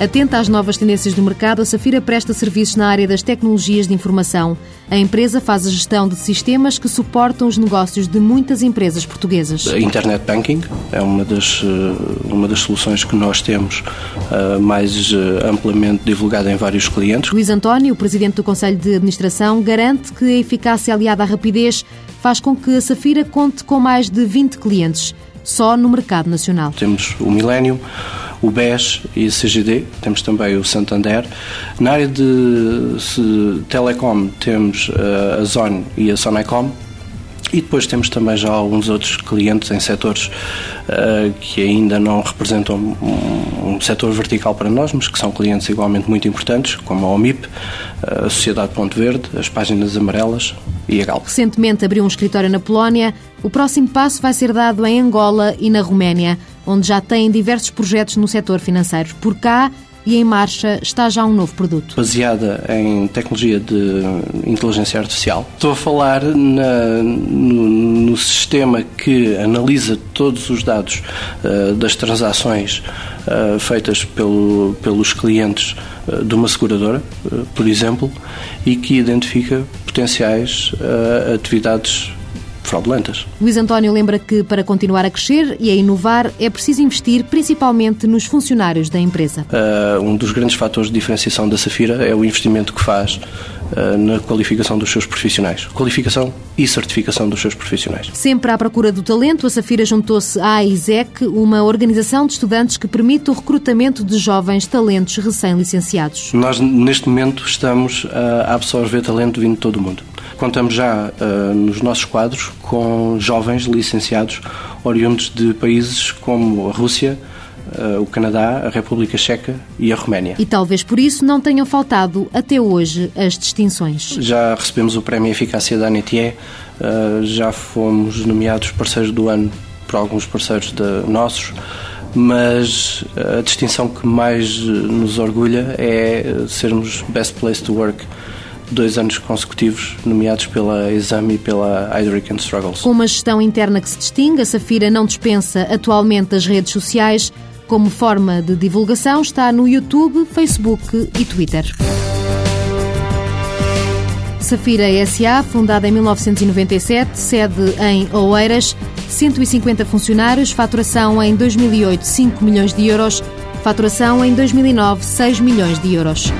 Atenta às novas tendências do mercado, a Safira presta serviços na área das tecnologias de informação. A empresa faz a gestão de sistemas que suportam os negócios de muitas empresas portuguesas. A Internet Banking é uma das, eh, uma das soluções que nós temos uh, mais uh, amplamente divulgada em vários clientes. Luís António, o presidente do Conselho de Administração, garante que a eficácia aliada à rapidez faz com que a Safira conte com mais de 20 clientes, só no mercado nacional. Temos o Millennium, o BES e a CGD, temos também o Santander. Na área de telecom temos eh, a Zone e a Sonecom, e depois temos também já alguns outros clientes em setores uh, que ainda não representam um, um, setor vertical para nós, mas que são clientes igualmente muito importantes, como a OMIP, a Sociedade Ponto Verde, as Páginas Amarelas e a Galp. Recentemente abriu um escritório na Polónia. O próximo passo vai ser dado em Angola e na Roménia, onde já têm diversos projetos no setor financeiro. Por cá, e em marcha está já um novo produto. Baseada em tecnologia de inteligência artificial. Estou a falar na, no, no, sistema que analisa todos os dados uh, das transações uh, feitas pelo, pelos clientes uh, de uma seguradora, por exemplo, e que identifica potenciais atividades fraudulentas. Luís António lembra que para continuar a crescer e a inovar é preciso investir principalmente nos funcionários da empresa. Uh, um dos grandes fatores de diferenciação da Safira é o investimento que faz uh, na qualificação dos seus profissionais. Qualificação e certificação dos seus profissionais. Sempre à procura do talento, a Safira juntou-se à ISEC, uma organização de estudantes que permite o recrutamento de jovens talentos recém-licenciados. Nós, neste momento, estamos a absorver talento vindo de todo o mundo. Contamos já uh, nos nossos quadros com jovens licenciados oriundos de países como a Rússia, uh, o Canadá, a República Checa e a Roménia. E talvez por isso não tenham faltado até hoje as distinções. Já recebemos o Prémio Eficácia da ANETIE, uh, já fomos nomeados parceiros do ano por alguns parceiros de, nossos mas a distinção que mais nos orgulha é sermos Best Place to Work dois anos consecutivos nomeados pela Exame e pela Hydric and Struggles. Com uma gestão interna que se distingue, a Safira não dispensa atualmente as redes sociais. Como forma de divulgação, está no YouTube, Facebook e Twitter. Safira SA, fundada em 1997, sede em Oeiras, 150 funcionários, faturação em 2008 5 milhões de euros, faturação em 2009 6 milhões de euros.